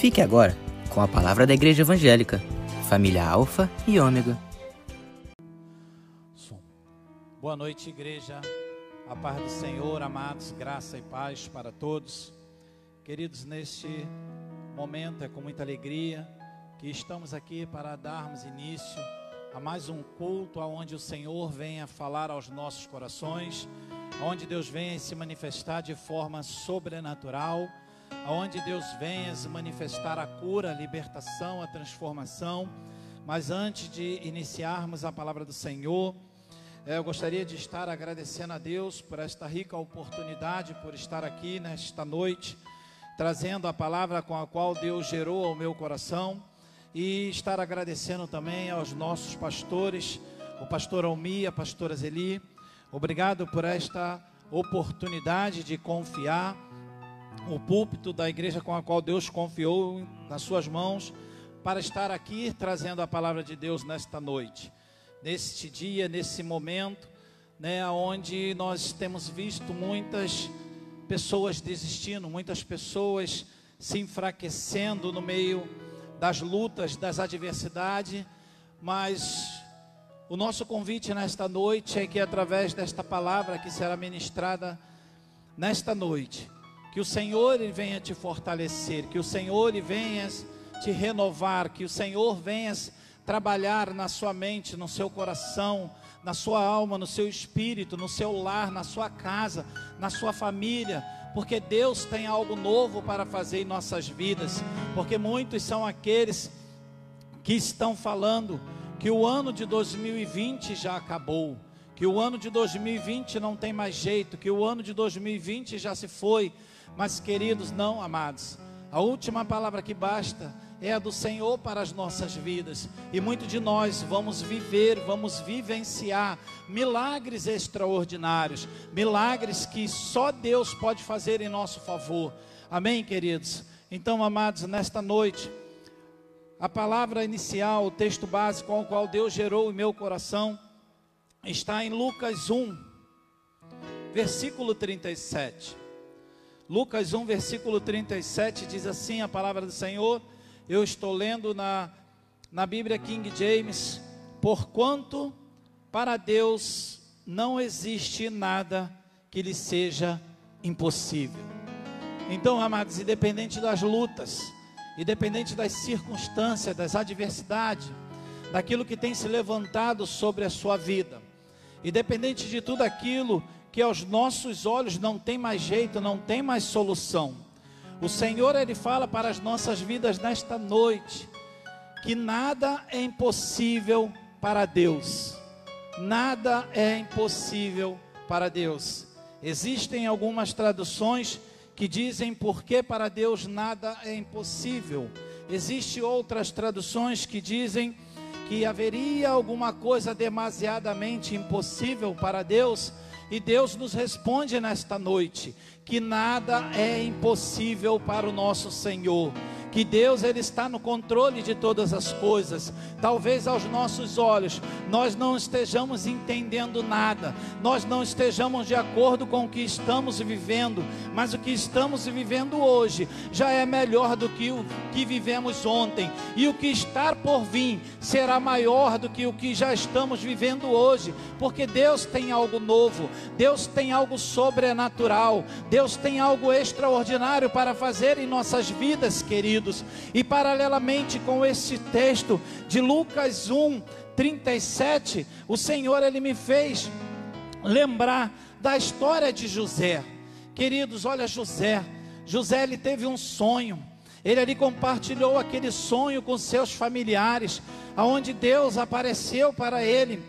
Fique agora com a palavra da Igreja Evangélica, família Alfa e Ômega. Boa noite, igreja. A paz do Senhor, amados, graça e paz para todos. Queridos, neste momento é com muita alegria que estamos aqui para darmos início a mais um culto aonde o Senhor venha falar aos nossos corações, onde Deus venha se manifestar de forma sobrenatural, aonde Deus venha se manifestar a cura, a libertação, a transformação. Mas antes de iniciarmos a palavra do Senhor, eh, eu gostaria de estar agradecendo a Deus por esta rica oportunidade, por estar aqui nesta noite, trazendo a palavra com a qual Deus gerou ao meu coração e estar agradecendo também aos nossos pastores, o pastor Almi, a pastora Zeli. Obrigado por esta oportunidade de confiar o púlpito da igreja com a qual Deus confiou nas suas mãos para estar aqui trazendo a palavra de Deus nesta noite, neste dia, nesse momento, né, onde nós temos visto muitas pessoas desistindo, muitas pessoas se enfraquecendo no meio das lutas, das adversidades, mas o nosso convite nesta noite é que através desta palavra que será ministrada nesta noite, que o Senhor venha te fortalecer, que o Senhor venha te renovar, que o Senhor venha trabalhar na sua mente, no seu coração, na sua alma, no seu espírito, no seu lar, na sua casa, na sua família, porque Deus tem algo novo para fazer em nossas vidas, porque muitos são aqueles que estão falando que o ano de 2020 já acabou, que o ano de 2020 não tem mais jeito, que o ano de 2020 já se foi, mas queridos, não amados, a última palavra que basta é a do Senhor para as nossas vidas. E muito de nós vamos viver, vamos vivenciar milagres extraordinários, milagres que só Deus pode fazer em nosso favor. Amém, queridos? Então, amados, nesta noite, a palavra inicial, o texto básico ao qual Deus gerou o meu coração, está em Lucas 1, versículo 37. Lucas 1, versículo 37 diz assim: a palavra do Senhor. Eu estou lendo na, na Bíblia King James, porquanto para Deus não existe nada que lhe seja impossível. Então, amados, independente das lutas, independente das circunstâncias, das adversidades, daquilo que tem se levantado sobre a sua vida, independente de tudo aquilo que aos nossos olhos não tem mais jeito, não tem mais solução, o Senhor ele fala para as nossas vidas nesta noite que nada é impossível para Deus. Nada é impossível para Deus. Existem algumas traduções que dizem porque para Deus nada é impossível. Existem outras traduções que dizem que haveria alguma coisa demasiadamente impossível para Deus, e Deus nos responde nesta noite que nada é impossível para o nosso Senhor que Deus ele está no controle de todas as coisas. Talvez aos nossos olhos nós não estejamos entendendo nada, nós não estejamos de acordo com o que estamos vivendo, mas o que estamos vivendo hoje já é melhor do que o que vivemos ontem, e o que está por vir será maior do que o que já estamos vivendo hoje, porque Deus tem algo novo, Deus tem algo sobrenatural, Deus tem algo extraordinário para fazer em nossas vidas, queridos E paralelamente com esse texto de Lucas 1, 37, o Senhor ele me fez lembrar da história de José. Queridos, olha José. José ele teve um sonho. Ele ali compartilhou aquele sonho com seus familiares, aonde Deus apareceu para ele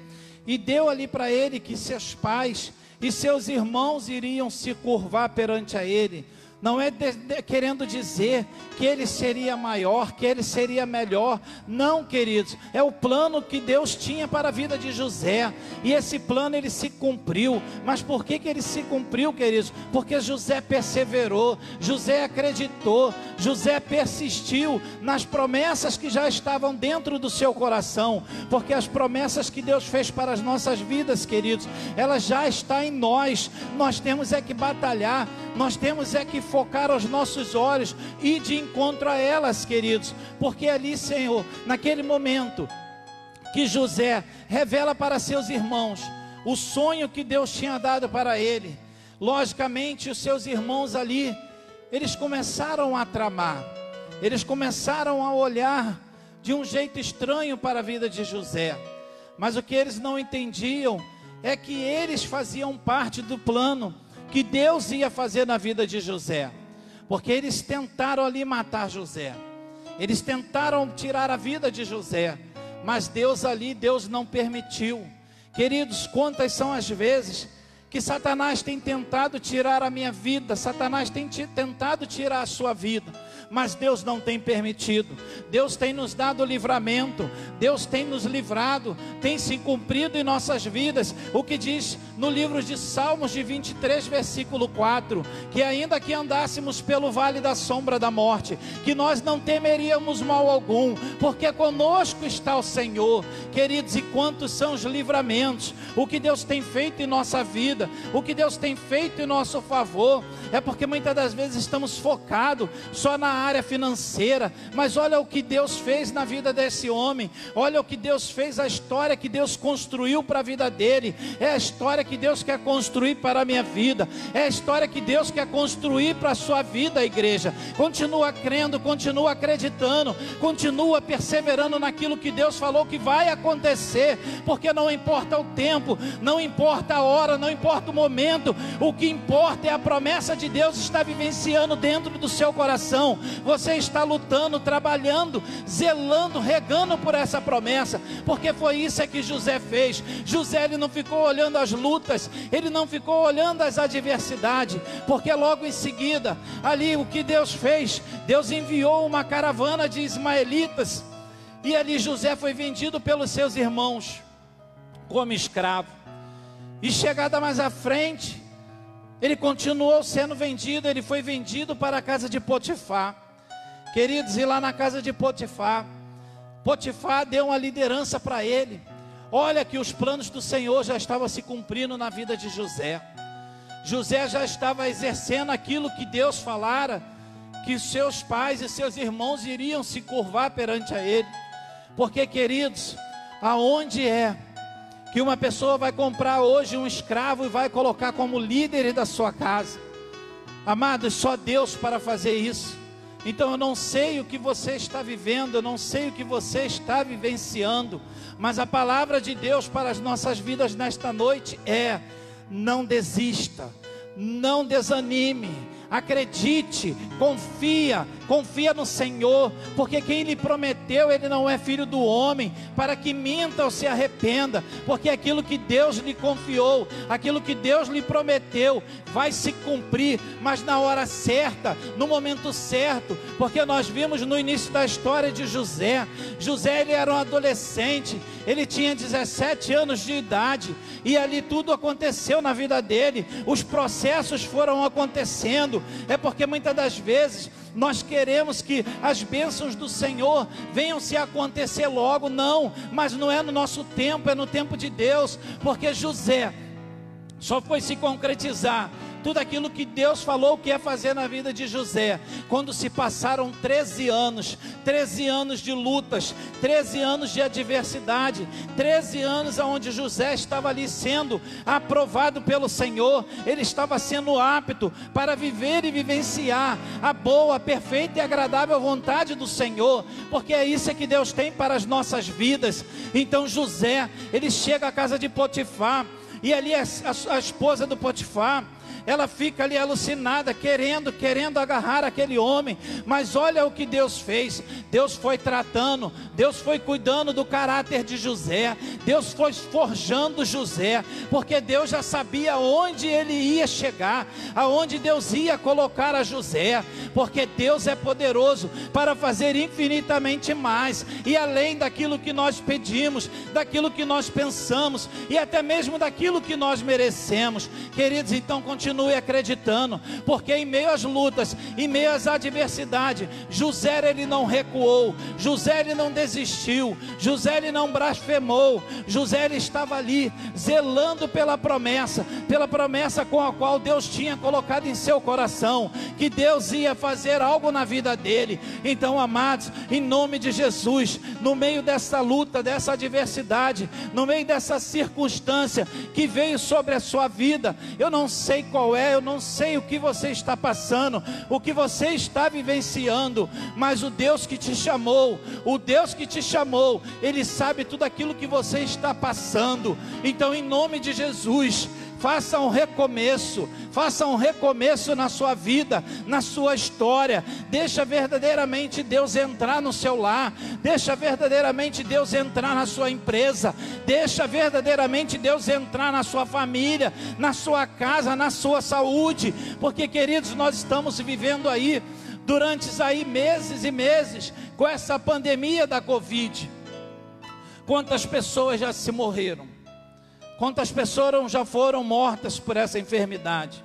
e deu ali para ele que seus pais e seus irmãos iriam se curvar perante a ele não é de, de, querendo dizer que ele seria maior, que ele seria melhor. Não, queridos, é o plano que Deus tinha para a vida de José. E esse plano ele se cumpriu. Mas por que, que ele se cumpriu, queridos? Porque José perseverou, José acreditou, José persistiu nas promessas que já estavam dentro do seu coração. Porque as promessas que Deus fez para as nossas vidas, queridos, elas já estão em nós. Nós temos é que batalhar Nós temos é que focar os nossos olhos e de encontro a elas, queridos, porque ali, Senhor, naquele momento que José revela para seus irmãos o sonho que Deus tinha dado para ele, logicamente os seus irmãos ali, eles começaram a tramar, eles começaram a olhar de um jeito estranho para a vida de José, mas o que eles não entendiam é que eles faziam parte do plano que Deus ia fazer na vida de José, porque eles tentaram ali matar José, eles tentaram tirar a vida de José, mas Deus ali, Deus não permitiu. Queridos, quantas são as vezes que Satanás tem tentado tirar a minha vida, Satanás tem tentado tirar a sua vida mas Deus não tem permitido. Deus tem nos dado livramento, Deus tem nos livrado, tem se cumprido em nossas vidas. O que diz no livro de Salmos de 23, versículo 4: que ainda que andássemos pelo vale da sombra da morte, que nós não temeríamos mal algum, porque conosco está o Senhor. Queridos, e quantos são os livramentos, o que Deus tem feito em nossa vida, o que Deus tem feito em nosso favor, é porque muitas das vezes estamos focados só na área financeira, mas olha o que Deus fez na vida desse homem, olha o que Deus fez, a história que Deus construiu para a vida dele, é a história que Deus quer construir para a minha vida, é a história que Deus quer construir para a sua vida, igreja. Continua crendo, continua acreditando, continua perseverando naquilo que Deus falou que vai acontecer, porque não importa o tempo, não importa a hora, não importa o momento, o que importa é a promessa de Deus estar vivenciando dentro do seu coração você está lutando, trabalhando, zelando, regando por essa promessa, porque foi isso que José fez. José ele não ficou olhando as lutas, ele não ficou olhando as adversidades, porque logo em seguida, ali o que Deus fez, Deus enviou uma caravana de ismaelitas, e ali José foi vendido pelos seus irmãos como escravo. E chegada mais à frente, ele continuou sendo vendido, ele foi vendido para a casa de Potifar. Queridos, e lá na casa de Potifar, Potifar deu uma liderança para ele. Olha que os planos do Senhor já estavam se cumprindo na vida de José. José já estava exercendo aquilo que Deus falara, que seus pais e seus irmãos iriam se curvar perante a ele. Porque, queridos, aonde é que uma pessoa vai comprar hoje um escravo e vai colocar como líder da sua casa. Amados, só Deus para fazer isso. Então eu não sei o que você está vivendo, eu não sei o que você está vivenciando, mas a palavra de Deus para as nossas vidas nesta noite é: não desista, não desanime, acredite, confia, confia no Senhor, porque quem lhe prometeu, ele não é filho do homem, para que minta ou se arrependa, porque aquilo que Deus lhe confiou, aquilo que Deus lhe prometeu, vai se cumprir, mas na hora certa, no momento certo, porque nós vimos no início da história de José, José ele era um adolescente, ele tinha 17 anos de idade, e ali tudo aconteceu na vida dele, os processos foram acontecendo, é porque muitas das vezes nós queremos que as bênçãos do Senhor venham se acontecer logo, não, mas não é no nosso tempo, é no tempo de Deus, porque José só foi se concretizar tudo aquilo que Deus falou que ia fazer na vida de José, quando se passaram 13 anos, 13 anos de lutas, 13 anos de adversidade, 13 anos onde José estava ali sendo aprovado pelo Senhor, ele estava sendo apto para viver e vivenciar a boa, perfeita e agradável vontade do Senhor, porque é isso que Deus tem para as nossas vidas. Então José, ele chega à casa de Potifar, e ali a, a, a esposa do Potifar, ela fica ali alucinada, querendo, querendo agarrar aquele homem. Mas olha o que Deus fez. Deus foi tratando, Deus foi cuidando do caráter de José, Deus foi forjando José, porque Deus já sabia onde ele ia chegar, aonde Deus ia colocar a José, porque Deus é poderoso para fazer infinitamente mais e além daquilo que nós pedimos, daquilo que nós pensamos e até mesmo daquilo que nós merecemos. Queridos, então continue acreditando, porque em meio às lutas, em meio às adversidades, José ele não recuou, José ele não desistiu, José ele não blasfemou, José ele estava ali zelando pela promessa, pela promessa com a qual Deus tinha colocado em seu coração, que Deus ia fazer algo na vida dele. Então, amados, em nome de Jesus, no meio dessa luta, dessa adversidade, no meio dessa circunstância que veio sobre a sua vida, eu não sei qual é, eu não sei o que você está passando, o que você está vivenciando, mas o Deus que te chamou, o Deus que te chamou, Ele sabe tudo aquilo que você está passando. Então, em nome de Jesus, faça um recomeço, faça um recomeço na sua vida, na sua história. Deixa verdadeiramente Deus entrar no seu lar, deixa verdadeiramente Deus entrar na sua empresa, deixa verdadeiramente Deus entrar na sua família, na sua casa, na sua saúde, porque queridos, nós estamos vivendo aí durante aí meses e meses com essa pandemia da Covid. Quantas pessoas já se morreram? Quantas pessoas já foram mortas por essa enfermidade?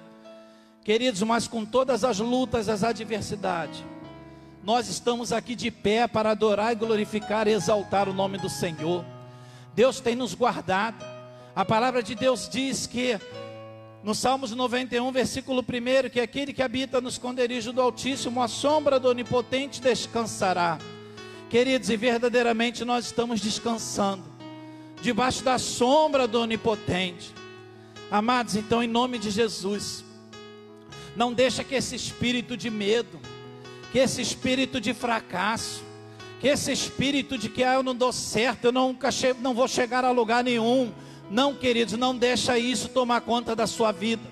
Queridos, mas com todas as lutas, as adversidades, nós estamos aqui de pé para adorar e glorificar e exaltar o nome do Senhor. Deus tem nos guardado. A palavra de Deus diz que no Salmos 91, versículo 1, que aquele que habita no esconderijo do Altíssimo, a sombra do Onipotente descansará. Queridos, e verdadeiramente nós estamos descansando debaixo da sombra do Onipotente. Amados, então, em nome de Jesus, não deixa que esse espírito de medo, que esse espírito de fracasso, que esse espírito de que ah, eu não dou certo, eu nunca não vou chegar a lugar nenhum. Não, queridos, não deixa isso tomar conta da sua vida.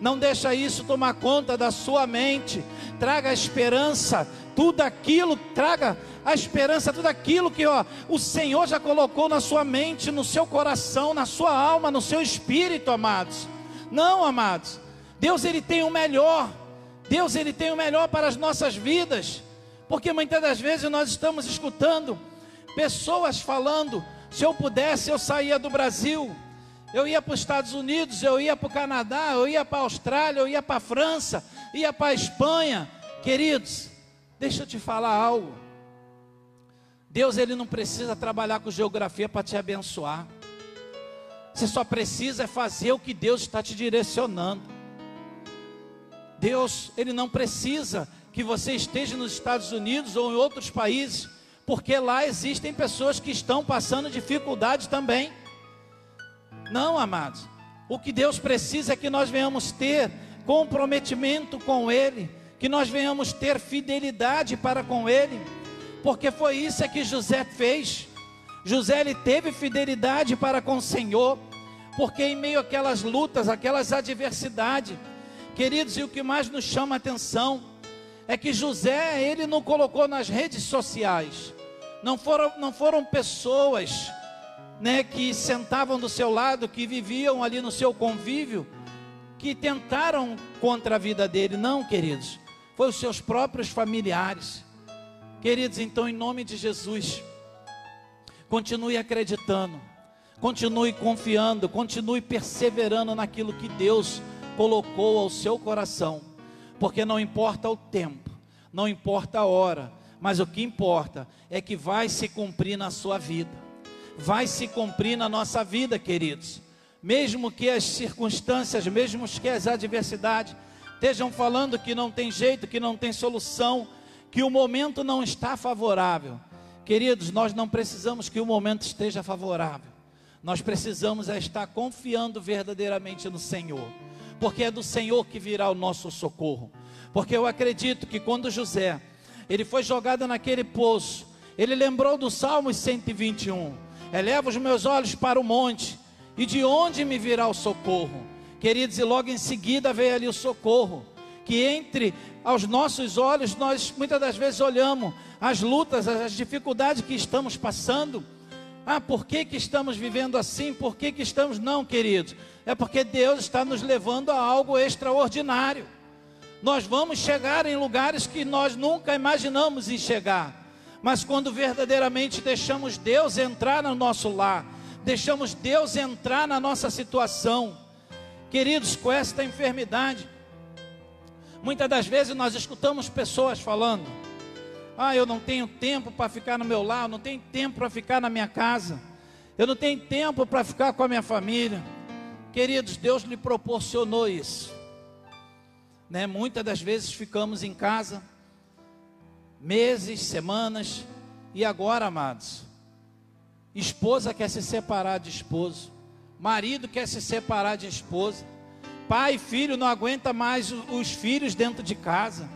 Não deixa isso tomar conta da sua mente. Traga esperança, tudo aquilo, traga a esperança, tudo aquilo que ó, o Senhor já colocou na sua mente, no seu coração, na sua alma, no seu espírito, amados. Não, amados. Deus ele tem o melhor. Deus ele tem o melhor para as nossas vidas. Porque muitas das vezes nós estamos escutando pessoas falando: se eu pudesse, eu saía do Brasil. Eu ia para os Estados Unidos, eu ia para o Canadá, eu ia para a Austrália, eu ia para a França, ia para a Espanha. Queridos, deixa eu te falar algo. Deus ele não precisa trabalhar com geografia para te abençoar. Você só precisa fazer o que Deus está te direcionando. Deus, ele não precisa que você esteja nos Estados Unidos ou em outros países, porque lá existem pessoas que estão passando dificuldade também. Não, amados. O que Deus precisa é que nós venhamos ter comprometimento com Ele, que nós venhamos ter fidelidade para com Ele porque foi isso que José fez. José ele teve fidelidade para com o Senhor, porque em meio àquelas lutas, aquelas adversidades, queridos, e o que mais nos chama a atenção é que José ele não colocou nas redes sociais, não foram, não foram pessoas, né, que sentavam do seu lado, que viviam ali no seu convívio, que tentaram contra a vida dele, não, queridos, foi os seus próprios familiares. Queridos, então, em nome de Jesus, continue acreditando, continue confiando, continue perseverando naquilo que Deus colocou ao seu coração, porque não importa o tempo, não importa a hora, mas o que importa é que vai se cumprir na sua vida, vai se cumprir na nossa vida, queridos. Mesmo que as circunstâncias, mesmo que as adversidades estejam falando que não tem jeito, que não tem solução, que o momento não está favorável. Queridos, nós não precisamos que o momento esteja favorável. Nós precisamos é estar confiando verdadeiramente no Senhor, porque é do Senhor que virá o nosso socorro. Porque eu acredito que quando José, ele foi jogado naquele poço, ele lembrou do Salmo 121. Eleva os meus olhos para o monte, e de onde me virá o socorro? Queridos, e logo em seguida veio ali o socorro que entre aos nossos olhos nós muitas das vezes olhamos as lutas, as dificuldades que estamos passando. Ah, por que, que estamos vivendo assim? Por que, que estamos. Não, queridos. É porque Deus está nos levando a algo extraordinário. Nós vamos chegar em lugares que nós nunca imaginamos em chegar. Mas quando verdadeiramente deixamos Deus entrar no nosso lar, deixamos Deus entrar na nossa situação, Queridos, com esta enfermidade, muitas das vezes nós escutamos pessoas falando: Ah, eu não tenho tempo para ficar no meu lar, eu não tenho tempo para ficar na minha casa, eu não tenho tempo para ficar com a minha família. Queridos, Deus lhe proporcionou isso. Né? Muitas das vezes ficamos em casa, meses, semanas, e agora, amados, esposa quer se separar de esposo, marido quer se separar de esposa, pai e filho não aguenta mais os filhos dentro de casa.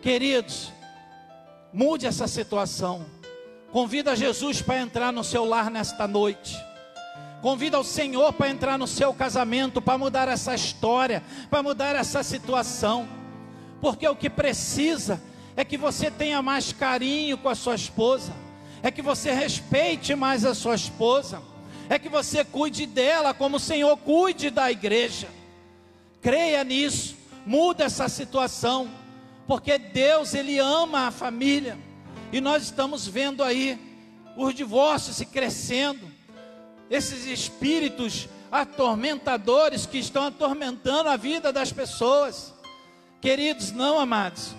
Queridos, mude essa situação. Convida Jesus para entrar no seu lar nesta noite. Convida o Senhor para entrar no seu casamento, para mudar essa história, para mudar essa situação. Porque o que precisa é que você tenha mais carinho com a sua esposa, é que você respeite mais a sua esposa é que você cuide dela como o Senhor cuide da igreja. Creia nisso, muda essa situação, porque Deus ele ama a família. E nós estamos vendo aí os divórcios se crescendo. Esses espíritos atormentadores que estão atormentando a vida das pessoas. Queridos, não amados,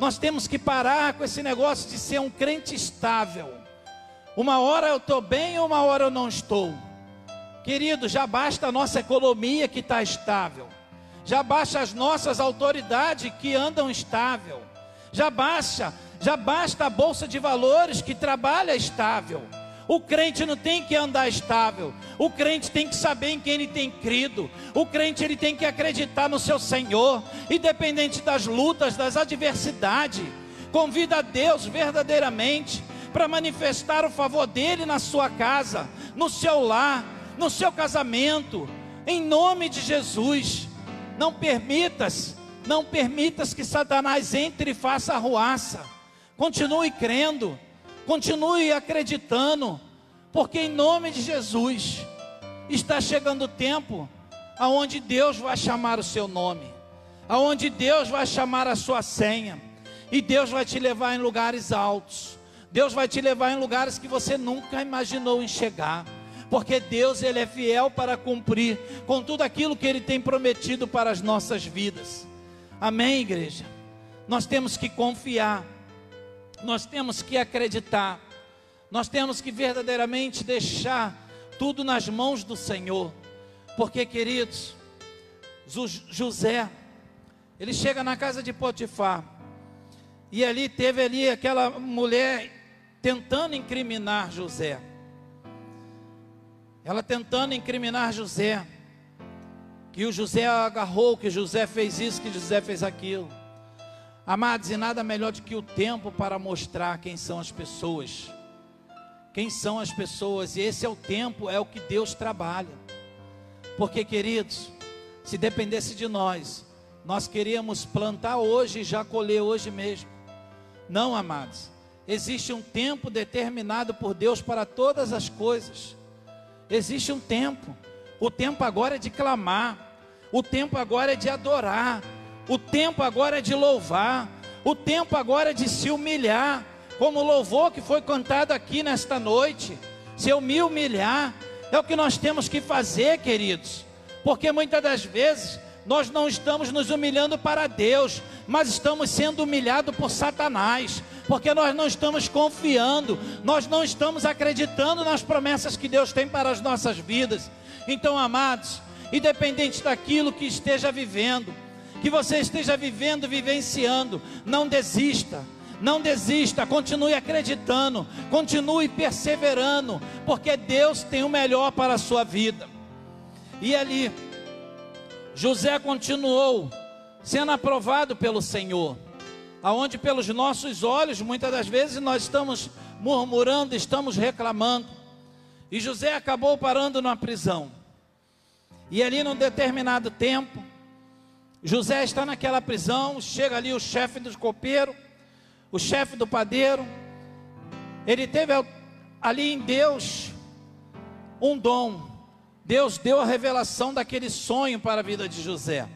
nós temos que parar com esse negócio de ser um crente estável. Uma hora eu estou bem, uma hora eu não estou. Querido, já basta a nossa economia que está estável. Já basta as nossas autoridades que andam estável. Já basta, já basta a bolsa de valores que trabalha estável. O crente não tem que andar estável. O crente tem que saber em quem ele tem crido. O crente ele tem que acreditar no seu Senhor, independente das lutas, das adversidades. Convida a Deus verdadeiramente para manifestar o favor dele na sua casa, no seu lar, no seu casamento, em nome de Jesus. Não permitas, não permitas que Satanás entre e faça arruaça. Continue crendo, continue acreditando, porque em nome de Jesus está chegando o tempo aonde Deus vai chamar o seu nome, aonde Deus vai chamar a sua senha, e Deus vai te levar em lugares altos. Deus vai te levar em lugares que você nunca imaginou enxergar. Porque Deus ele é fiel para cumprir com tudo aquilo que ele tem prometido para as nossas vidas. Amém, igreja. Nós temos que confiar. Nós temos que acreditar. Nós temos que verdadeiramente deixar tudo nas mãos do Senhor. Porque, queridos, José, ele chega na casa de Potifar. E ali teve ali aquela mulher tentando incriminar José. Ela tentando incriminar José. Que o José agarrou, que José fez isso, que José fez aquilo. Amados, e nada melhor do que o tempo para mostrar quem são as pessoas. Quem são as pessoas, e esse é o tempo, é o que Deus trabalha. Porque, queridos, se dependesse de nós, nós queríamos plantar hoje e já colher hoje mesmo. Não, amados. Existe um tempo determinado por Deus para todas as coisas. Existe um tempo. O tempo agora é de clamar. O tempo agora é de adorar. O tempo agora é de louvar. O tempo agora é de se humilhar. Como o louvor que foi cantado aqui nesta noite. Se eu me humilhar, é o que nós temos que fazer, queridos. Porque muitas das vezes nós não estamos nos humilhando para Deus, mas estamos sendo humilhados por Satanás porque nós não estamos confiando, nós não estamos acreditando nas promessas que Deus tem para as nossas vidas. Então, amados, independente daquilo que esteja vivendo, que você esteja vivendo, vivenciando, não desista. Não desista, continue acreditando, continue perseverando, porque Deus tem o melhor para a sua vida. E ali, José continuou sendo aprovado pelo Senhor aonde pelos nossos olhos, muitas das vezes nós estamos murmurando, estamos reclamando. E José acabou parando na prisão. E ali num determinado tempo, José está naquela prisão, chega ali o chefe do copeiro, o chefe do padeiro. Ele teve ali em Deus um dom. Deus deu a revelação daquele sonho para a vida de José.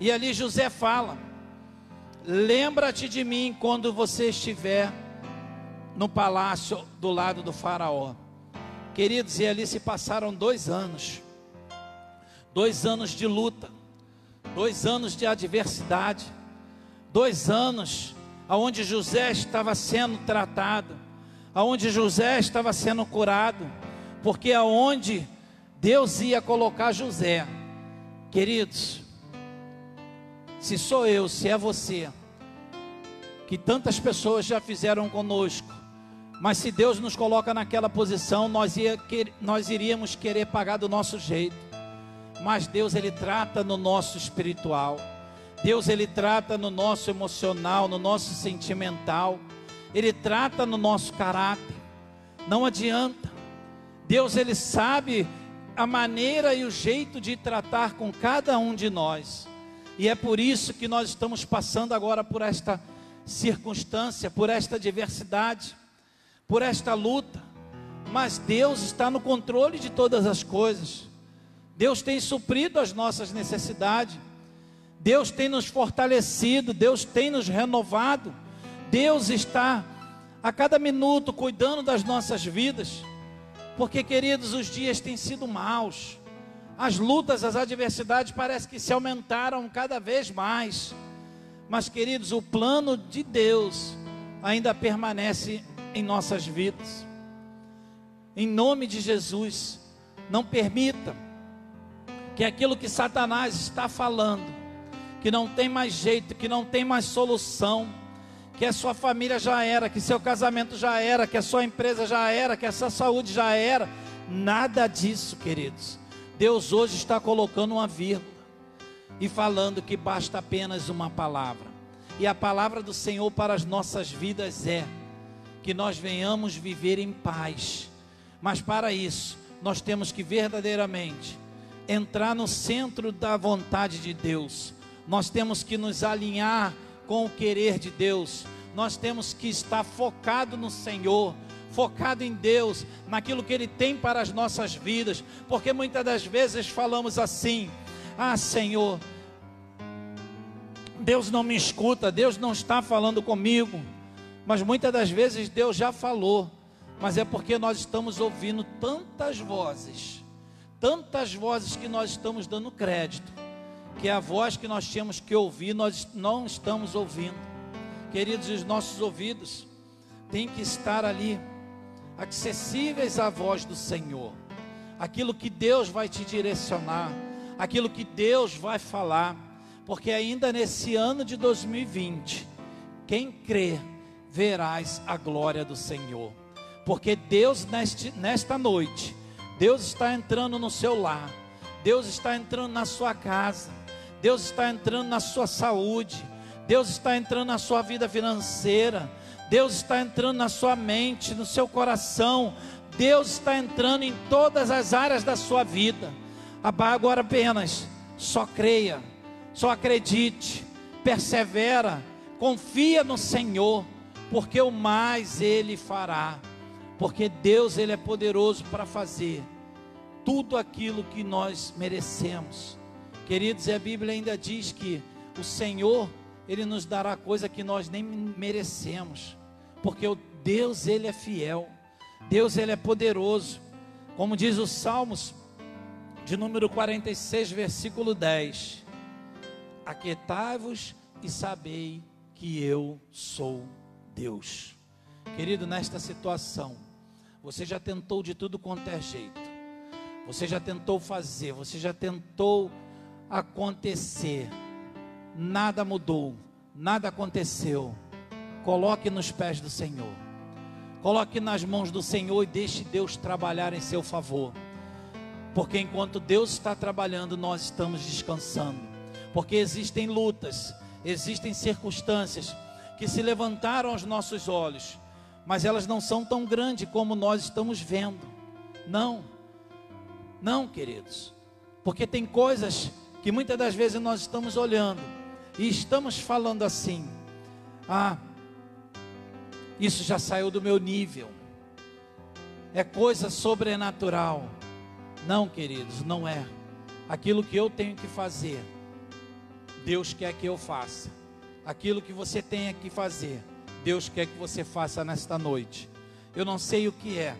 E ali José fala: Lembra-te de mim quando você estiver no palácio do lado do Faraó. Queridos, e ali se passaram dois anos. dois anos de luta, dois anos de adversidade, dois anos aonde José estava sendo tratado, aonde José estava sendo curado, porque aonde Deus ia colocar José, queridos, se sou eu, se é você, que tantas pessoas já fizeram conosco, mas se Deus nos coloca naquela posição, nós, ia, nós iríamos querer pagar do nosso jeito. Mas Deus, Ele trata no nosso espiritual. Deus, Ele trata no nosso emocional, no nosso sentimental. Ele trata no nosso caráter. Não adianta. Deus, Ele sabe a maneira e o jeito de tratar com cada um de nós. E é por isso que nós estamos passando agora por esta circunstância, por esta diversidade por esta luta, mas Deus está no controle de todas as coisas. Deus tem suprido as nossas necessidades. Deus tem nos fortalecido, Deus tem nos renovado. Deus está a cada minuto cuidando das nossas vidas. Porque, queridos, os dias têm sido maus. As lutas, as adversidades parece que se aumentaram cada vez mais. Mas, queridos, o plano de Deus ainda permanece em nossas vidas. Em nome de Jesus, não permita que aquilo que Satanás está falando, que não tem mais jeito, que não tem mais solução, que a sua família já era, que seu casamento já era, que a sua empresa já era, que a sua saúde já era, nada disso, queridos. Deus hoje está colocando uma vírgula e falando que basta apenas uma palavra. E a palavra do Senhor para as nossas vidas é: que nós venhamos viver em paz. Mas para isso, nós temos que verdadeiramente entrar no centro da vontade de Deus. Nós temos que nos alinhar com o querer de Deus. Nós temos que estar focado no Senhor, focado em Deus, naquilo que Ele tem para as nossas vidas, porque muitas das vezes falamos assim: Ah, Senhor, Deus não me escuta, Deus não está falando comigo. Mas muitas das vezes Deus já falou, mas é porque nós estamos ouvindo tantas vozes, tantas vozes que nós estamos dando crédito, que é a voz que nós tínhamos que ouvir, nós não estamos ouvindo. Queridos, os nossos ouvidos têm que estar ali, acessíveis à voz do Senhor, aquilo que Deus vai te direcionar, aquilo que Deus vai falar, porque ainda nesse ano de 2020, quem crê, verás a glória do Senhor. Porque Deus, neste, nesta noite, Deus está entrando no seu lar, Deus está entrando na sua casa, Deus está entrando na sua saúde, Deus está entrando na sua vida financeira, Deus está entrando na sua mente, no seu coração, Deus está entrando em todas as áreas da sua vida. Agora apenas, só creia, só acredite, persevera, confia no Senhor porque o mais ele fará, porque Deus ele é poderoso para fazer tudo aquilo que nós merecemos. Queridos, e a Bíblia ainda diz que o Senhor ele nos dará coisa que nós nem merecemos, porque o Deus ele é fiel. Deus ele é poderoso. Como diz os Salmos de número 46, versículo 10: Aquietai-vos e sabei que eu sou Deus. Querido, nesta situação, você já tentou de tudo quanto é jeito. Você já tentou fazer, você já tentou acontecer. Nada mudou, nada aconteceu. Coloque nos pés do Senhor. Coloque nas mãos do Senhor e deixe Deus trabalhar em seu favor. Porque enquanto Deus está trabalhando, nós estamos descansando. Porque existem lutas, existem circunstâncias que se levantaram aos nossos olhos, mas elas não são tão grandes como nós estamos vendo. Não, não, queridos, porque tem coisas que muitas das vezes nós estamos olhando e estamos falando assim: ah, isso já saiu do meu nível, é coisa sobrenatural. Não, queridos, não é. Aquilo que eu tenho que fazer, Deus quer que eu faça aquilo que você tem que fazer, Deus quer que você faça nesta noite. Eu não sei o que é.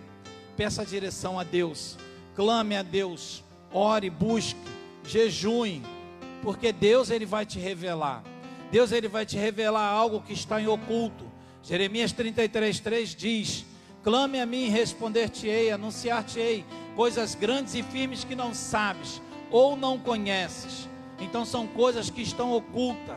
Peça direção a Deus, clame a Deus, ore, busque, jejue, porque Deus ele vai te revelar. Deus ele vai te revelar algo que está em oculto. Jeremias 33:3 diz: Clame a mim e responder-te-ei, anunciar-te-ei coisas grandes e firmes que não sabes ou não conheces. Então são coisas que estão ocultas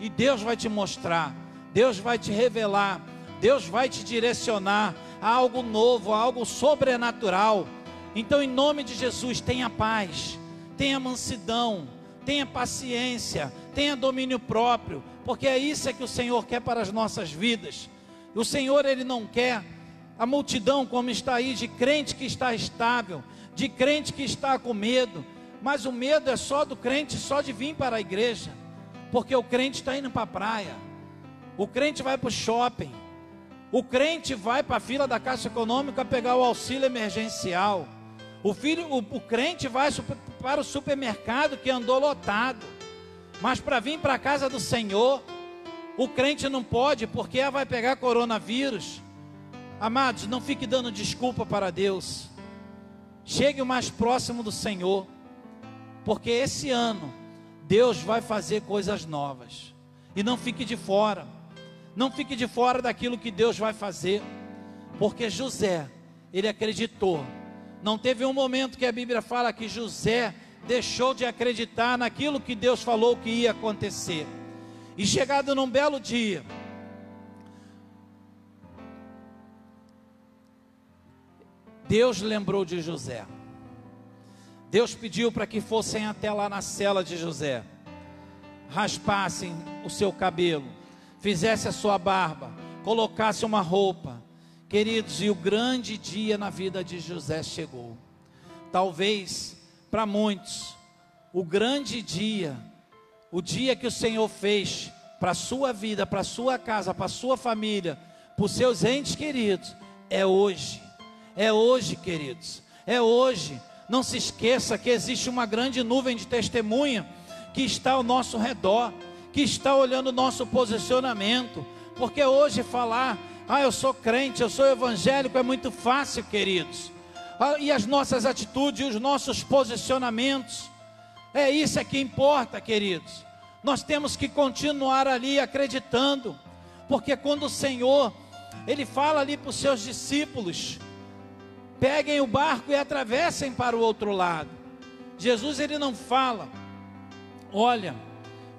e Deus vai te mostrar, Deus vai te revelar, Deus vai te direcionar a algo novo, a algo sobrenatural. Então, em nome de Jesus, tenha paz, tenha mansidão, tenha paciência, tenha domínio próprio, porque é isso é que o Senhor quer para as nossas vidas. O Senhor, Ele não quer a multidão como está aí, de crente que está estável, de crente que está com medo, mas o medo é só do crente, só de vir para a igreja, porque o crente está indo para a praia, o crente vai para o shopping, o crente vai para a fila da Caixa Econômica pegar o auxílio emergencial. O, filho, o, o crente vai para o supermercado que andou lotado. Mas para vir para a casa do Senhor, o crente não pode, porque vai pegar coronavírus. Amados, não fique dando desculpa para Deus. Chegue o mais próximo do Senhor, porque esse ano Deus vai fazer coisas novas. E não fique de fora. Não fique de fora daquilo que Deus vai fazer, porque José, ele acreditou. Não teve um momento que a Bíblia fala que José deixou de acreditar naquilo que Deus falou que ia acontecer. E chegado num belo dia, Deus lembrou de José. Deus pediu para que fossem até lá na cela de José, raspassem o seu cabelo, fizesse a sua barba, colocasse uma roupa. Queridos, e o grande dia na vida de José chegou. Talvez para muitos, o grande dia, o dia que o Senhor fez para a sua vida, para a sua casa, para a sua família, para os seus entes queridos, é hoje. É hoje, queridos. É hoje. Não se esqueça que existe uma grande nuvem de testemunha que está ao nosso redor que está olhando o nosso posicionamento, porque hoje falar, ah, eu sou crente, eu sou evangélico, é muito fácil, queridos. Ah, e as nossas atitudes, os nossos posicionamentos, é isso é que importa, queridos. Nós temos que continuar ali acreditando, porque quando o Senhor, Ele fala ali para os seus discípulos, peguem o barco e atravessem para o outro lado. Jesus, Ele não fala, olha,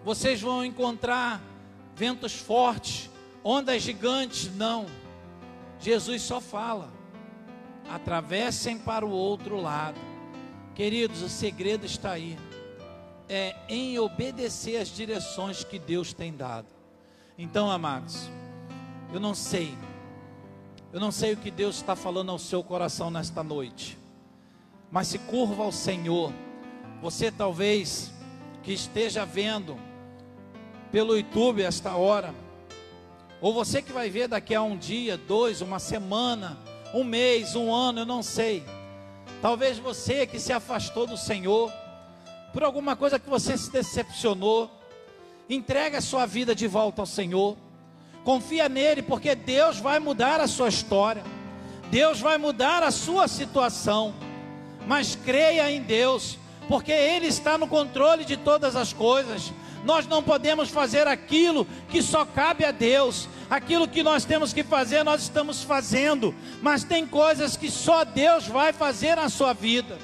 vocês vão encontrar ventos fortes, ondas gigantes. Não. Jesus só fala: atravessem para o outro lado. Queridos, o segredo está aí. É em obedecer as direções que Deus tem dado. Então, amados, eu não sei. Eu não sei o que Deus está falando ao seu coração nesta noite. Mas se curva ao Senhor. Você talvez que esteja vendo pelo YouTube esta hora, ou você que vai ver daqui a um dia, dois, uma semana, um mês, um ano, eu não sei. Talvez você que se afastou do Senhor, por alguma coisa que você se decepcionou, entregue a sua vida de volta ao Senhor. Confia nele, porque Deus vai mudar a sua história. Deus vai mudar a sua situação. Mas creia em Deus, porque Ele está no controle de todas as coisas. Nós não podemos fazer aquilo que só cabe a Deus. Aquilo que nós temos que fazer, nós estamos fazendo, mas tem coisas que só Deus vai fazer na sua vida.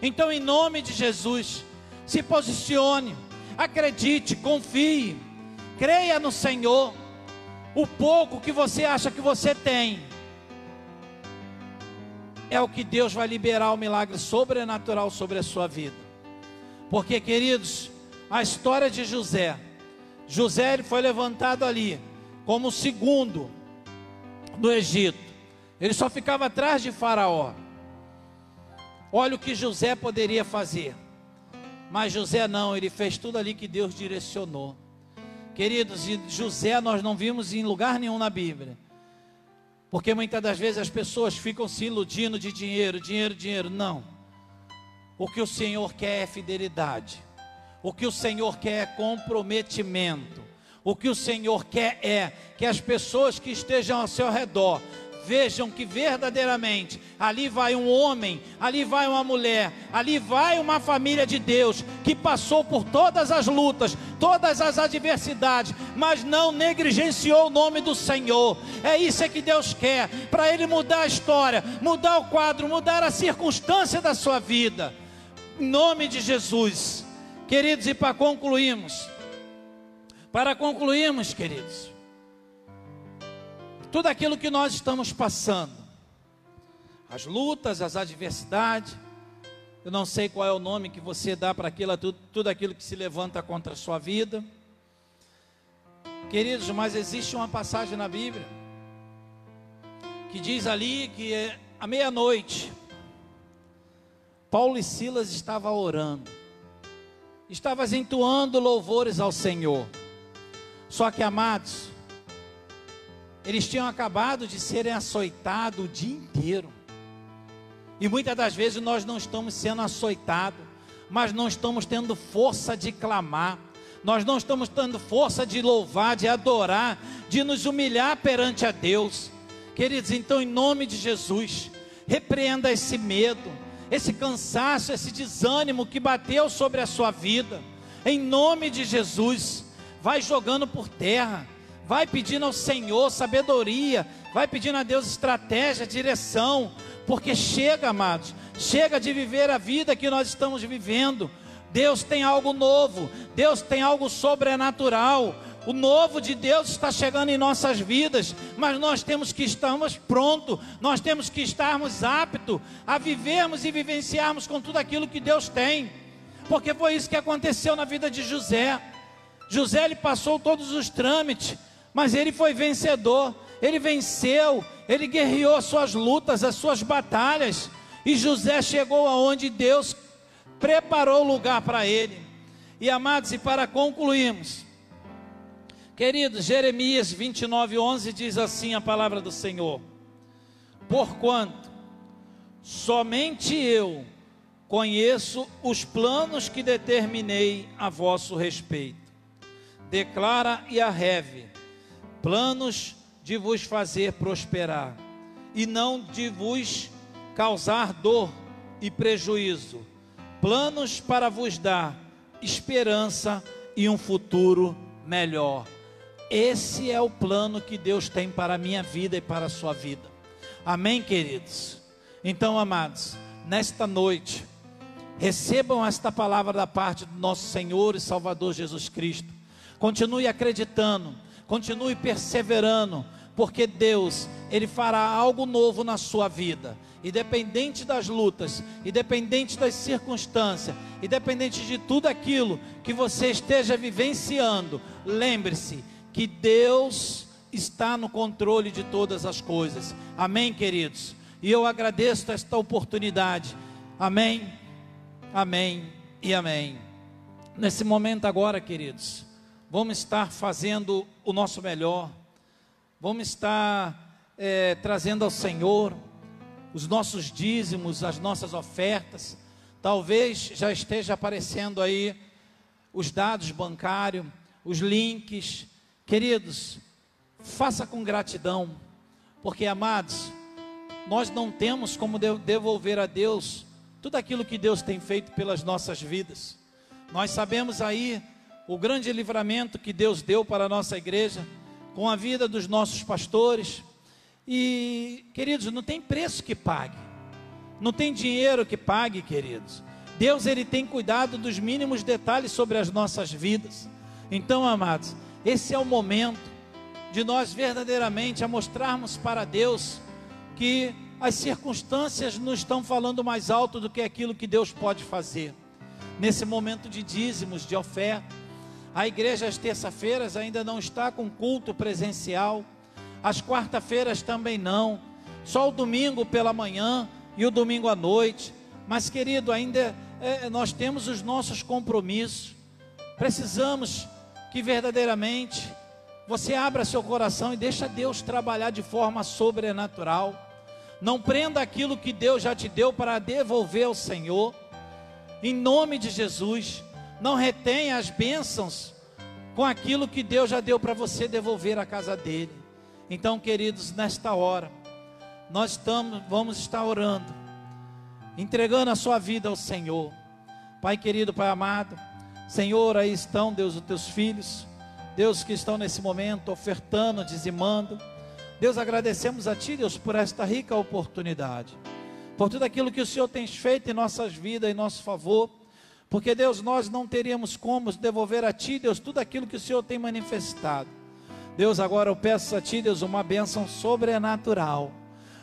Então, em nome de Jesus, se posicione, acredite, confie, creia no Senhor. O pouco que você acha que você tem, é o que Deus vai liberar o milagre sobrenatural sobre a sua vida. Porque, queridos, a história de José. José ele foi levantado ali como segundo do Egito. Ele só ficava atrás de Faraó. Olha o que José poderia fazer. Mas José não, ele fez tudo ali que Deus direcionou. Queridos, e José nós não vimos em lugar nenhum na Bíblia. Porque muitas das vezes as pessoas ficam se iludindo de dinheiro, dinheiro, dinheiro. Não. O que o Senhor quer é fidelidade. O que o Senhor quer é comprometimento. O que o Senhor quer é que as pessoas que estejam ao seu redor vejam que verdadeiramente ali vai um homem, ali vai uma mulher, ali vai uma família de Deus que passou por todas as lutas, todas as adversidades, mas não negligenciou o nome do Senhor. É isso é que Deus quer, para Ele mudar a história, mudar o quadro, mudar a circunstância da sua vida. Em nome de Jesus, queridos, e para concluirmos, para concluirmos, queridos, tudo aquilo que nós estamos passando, as lutas, as adversidades, eu não sei qual é o nome que você dá para aquilo, tudo, tudo aquilo que se levanta contra a sua vida. Queridos, mas existe uma passagem na Bíblia que diz ali que é à meia-noite, Paulo e Silas estavam orando, estavam entoando louvores ao Senhor. Só que, amados, eles tinham acabado de serem açoitados o dia inteiro. E muitas das vezes nós não estamos sendo açoitados, mas não estamos tendo força de clamar, nós não estamos tendo força de louvar, de adorar, de nos humilhar perante a Deus. Queridos, então em nome de Jesus, repreenda esse medo, esse cansaço, esse desânimo que bateu sobre a sua vida. Em nome de Jesus, vai jogando por terra vai pedindo ao Senhor sabedoria, vai pedindo a Deus estratégia, direção, porque chega, amados, chega de viver a vida que nós estamos vivendo. Deus tem algo novo, Deus tem algo sobrenatural. O novo de Deus está chegando em nossas vidas, mas nós temos que estarmos prontos, nós temos que estarmos aptos a vivermos e vivenciarmos com tudo aquilo que Deus tem, porque foi isso que aconteceu na vida de José. José ele passou todos os trâmites, mas ele foi vencedor, ele venceu, ele guerreou as suas lutas, as suas batalhas, e José chegou aonde Deus preparou o lugar para ele. E amados, e para concluirmos, queridos, Jeremias 29, 11 diz assim a palavra do Senhor: Porquanto somente eu conheço os planos que determinei a vosso respeito, declara e arreve planos de vos fazer prosperar e não de vos causar dor e prejuízo, planos para vos dar esperança e um futuro melhor. Esse é o plano que Deus tem para a minha vida e para a sua vida. Amém, queridos? Então, amados, nesta noite, recebam esta palavra da parte do nosso Senhor e Salvador Jesus Cristo. Continue acreditando Continue perseverando, porque Deus, Ele fará algo novo na sua vida. Independente das lutas, independente das circunstâncias, independente de tudo aquilo que você esteja vivenciando, lembre-se que Deus está no controle de todas as coisas. Amém, queridos? E eu agradeço esta oportunidade. Amém, amém e amém. Nesse momento agora, queridos vamos estar fazendo o nosso melhor, vamos estar é, trazendo ao Senhor os nossos dízimos, as nossas ofertas. Talvez já esteja aparecendo aí os dados bancários, os links. Queridos, faça com gratidão, porque amados, nós não temos como devolver a Deus tudo aquilo que Deus tem feito pelas nossas vidas. Nós sabemos aí o grande livramento que Deus deu para a nossa igreja, com a vida dos nossos pastores. E, queridos, não tem preço que pague, não tem dinheiro que pague, queridos. Deus ele tem cuidado dos mínimos detalhes sobre as nossas vidas. Então, amados, esse é o momento de nós verdadeiramente a mostrarmos para Deus que as circunstâncias não estão falando mais alto do que aquilo que Deus pode fazer. Nesse momento de dízimos, de oferta, a igreja às terça-feiras ainda não está com culto presencial. As quarta-feiras também não. Só o domingo pela manhã e o domingo à noite. Mas, querido, ainda é, nós temos os nossos compromissos. Precisamos que verdadeiramente você abra seu coração e deixa Deus trabalhar de forma sobrenatural. Não prenda aquilo que Deus já te deu para devolver ao Senhor. Em nome de Jesus. Não retenha as bênçãos com aquilo que Deus já deu para você devolver à casa dele. Então, queridos, nesta hora, nós estamos, vamos estar orando, entregando a sua vida ao Senhor. Pai querido, Pai amado, Senhor, aí estão, Deus, os teus filhos, Deus que estão nesse momento ofertando, dizimando. Deus, agradecemos a Ti, Deus, por esta rica oportunidade, por tudo aquilo que o Senhor tem feito em nossas vidas, em nosso favor. Porque, Deus, nós não teríamos como devolver a Ti, Deus, tudo aquilo que o Senhor tem manifestado. Deus, agora eu peço a Ti, Deus, uma bênção sobrenatural,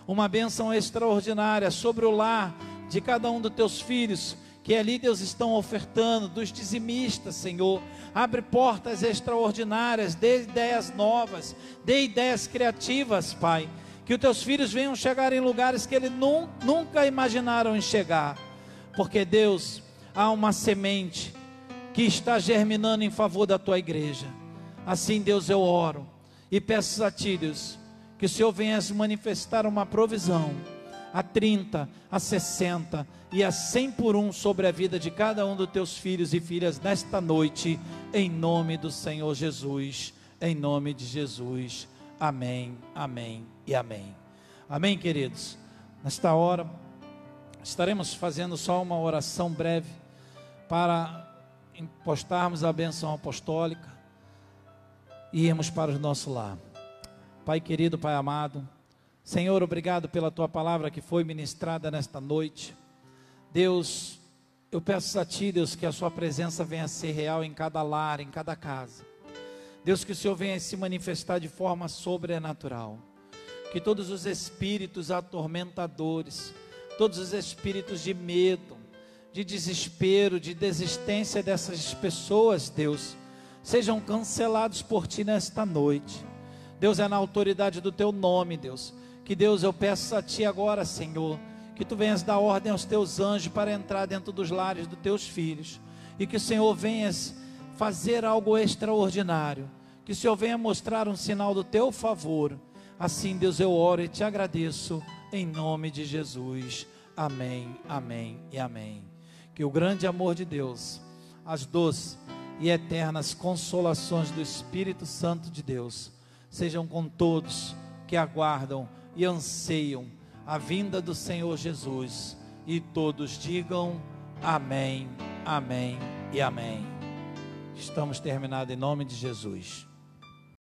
uma bênção extraordinária sobre o lar de cada um dos Teus filhos, que ali, Deus, estão ofertando, dos dizimistas, Senhor. Abre portas extraordinárias, dê ideias novas, dê ideias criativas, Pai. Que os teus filhos venham chegar em lugares que eles nunca imaginaram em chegar. Porque, Deus, há uma semente que está germinando em favor da tua igreja. Assim, Deus, eu oro e peço a ti, Deus, que o Senhor venha se manifestar uma provisão a 30, a 60 e a 100 por um sobre a vida de cada um dos teus filhos e filhas nesta noite, em nome do Senhor Jesus, em nome de Jesus. Amém, amém e amém. Amém, queridos. Nesta hora, estaremos fazendo só uma oração breve para impostarmos a benção apostólica e irmos para o nosso lar. Pai querido, Pai amado, Senhor, obrigado pela tua palavra que foi ministrada nesta noite. Deus, eu peço a Ti, Deus, que a Sua presença venha a ser real em cada lar, em cada casa. Deus, que o Senhor venha se manifestar de forma sobrenatural. Que todos os espíritos atormentadores, todos os espíritos de medo, de desespero, de desistência dessas pessoas, Deus, sejam cancelados por ti nesta noite. Deus é na autoridade do teu nome, Deus. Que Deus, eu peço a ti agora, Senhor, que tu venhas dar ordem aos teus anjos para entrar dentro dos lares dos teus filhos. E que o Senhor venhas fazer algo extraordinário. Que o Senhor venha mostrar um sinal do teu favor. Assim, Deus, eu oro e te agradeço em nome de Jesus. Amém, amém e amém. Que o grande amor de Deus, as doces e eternas consolações do Espírito Santo de Deus sejam com todos que aguardam e anseiam a vinda do Senhor Jesus. E todos digam amém, amém e amém. Estamos terminados em nome de Jesus.